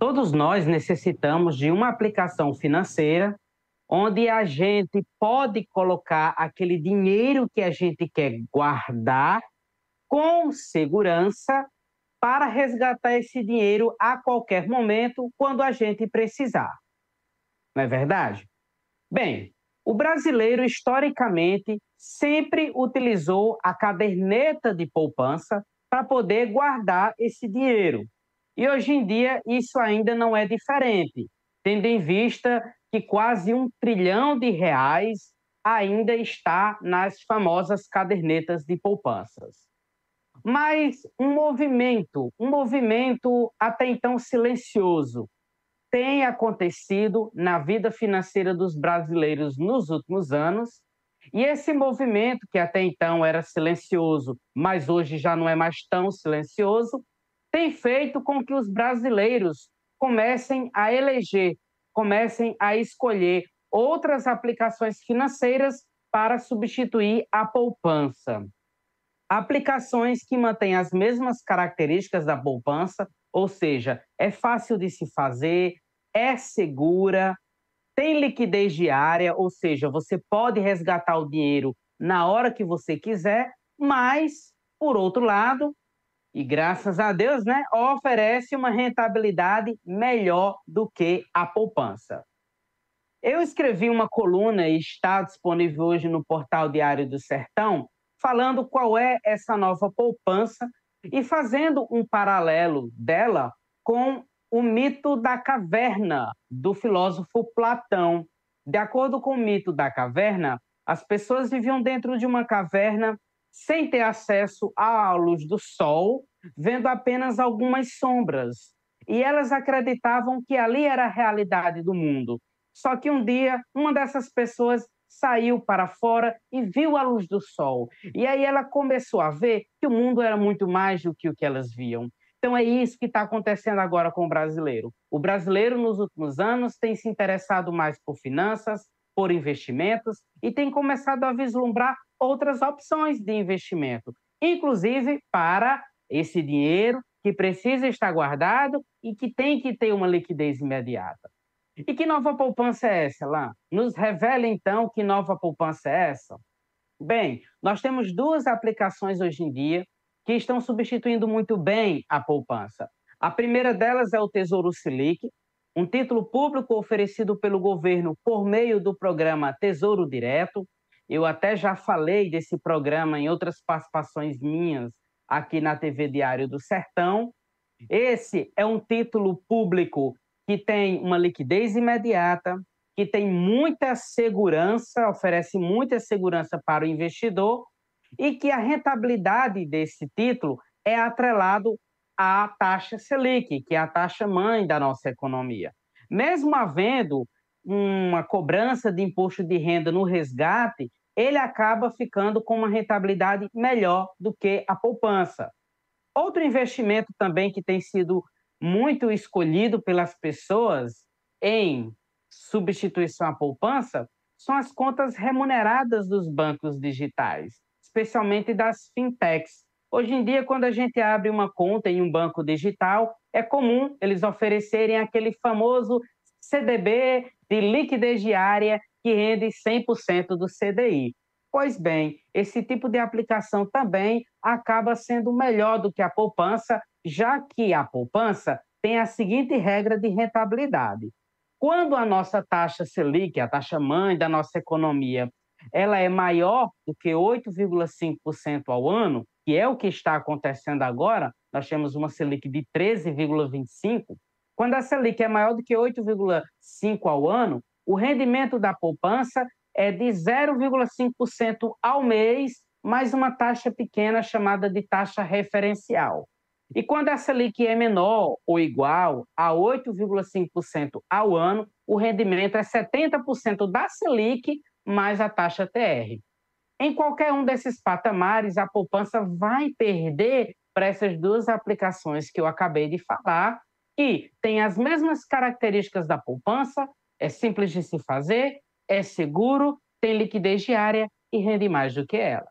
Todos nós necessitamos de uma aplicação financeira onde a gente pode colocar aquele dinheiro que a gente quer guardar com segurança para resgatar esse dinheiro a qualquer momento quando a gente precisar. Não é verdade? Bem, o brasileiro historicamente sempre utilizou a caderneta de poupança para poder guardar esse dinheiro. E hoje em dia isso ainda não é diferente, tendo em vista que quase um trilhão de reais ainda está nas famosas cadernetas de poupanças. Mas um movimento, um movimento até então silencioso, tem acontecido na vida financeira dos brasileiros nos últimos anos. E esse movimento, que até então era silencioso, mas hoje já não é mais tão silencioso, tem feito com que os brasileiros comecem a eleger, comecem a escolher outras aplicações financeiras para substituir a poupança. Aplicações que mantêm as mesmas características da poupança, ou seja, é fácil de se fazer, é segura, tem liquidez diária, ou seja, você pode resgatar o dinheiro na hora que você quiser, mas, por outro lado, e graças a Deus, né, oferece uma rentabilidade melhor do que a poupança. Eu escrevi uma coluna e está disponível hoje no portal Diário do Sertão, falando qual é essa nova poupança e fazendo um paralelo dela com o mito da caverna do filósofo Platão. De acordo com o mito da caverna, as pessoas viviam dentro de uma caverna sem ter acesso à luz do sol, vendo apenas algumas sombras. E elas acreditavam que ali era a realidade do mundo. Só que um dia, uma dessas pessoas saiu para fora e viu a luz do sol. E aí ela começou a ver que o mundo era muito mais do que o que elas viam. Então é isso que está acontecendo agora com o brasileiro. O brasileiro, nos últimos anos, tem se interessado mais por finanças, por investimentos e tem começado a vislumbrar outras opções de investimento, inclusive para esse dinheiro que precisa estar guardado e que tem que ter uma liquidez imediata. E que nova poupança é essa, lá? Nos revela então que nova poupança é essa? Bem, nós temos duas aplicações hoje em dia que estão substituindo muito bem a poupança. A primeira delas é o Tesouro Selic, um título público oferecido pelo governo por meio do programa Tesouro Direto. Eu até já falei desse programa em outras participações minhas aqui na TV Diário do Sertão. Esse é um título público que tem uma liquidez imediata, que tem muita segurança, oferece muita segurança para o investidor e que a rentabilidade desse título é atrelado à taxa Selic, que é a taxa mãe da nossa economia. Mesmo havendo uma cobrança de imposto de renda no resgate, ele acaba ficando com uma rentabilidade melhor do que a poupança. Outro investimento também que tem sido muito escolhido pelas pessoas em substituição à poupança são as contas remuneradas dos bancos digitais, especialmente das fintechs. Hoje em dia, quando a gente abre uma conta em um banco digital, é comum eles oferecerem aquele famoso CDB de liquidez diária que rende 100% do CDI. Pois bem, esse tipo de aplicação também acaba sendo melhor do que a poupança, já que a poupança tem a seguinte regra de rentabilidade. Quando a nossa taxa Selic, a taxa mãe da nossa economia, ela é maior do que 8,5% ao ano, que é o que está acontecendo agora, nós temos uma Selic de 13,25%. Quando a Selic é maior do que 8,5% ao ano, o rendimento da poupança é de 0,5% ao mês, mais uma taxa pequena chamada de taxa referencial. E quando a Selic é menor ou igual a 8,5% ao ano, o rendimento é 70% da Selic mais a taxa TR. Em qualquer um desses patamares, a poupança vai perder para essas duas aplicações que eu acabei de falar, que têm as mesmas características da poupança, é simples de se fazer, é seguro, tem liquidez diária e rende mais do que ela.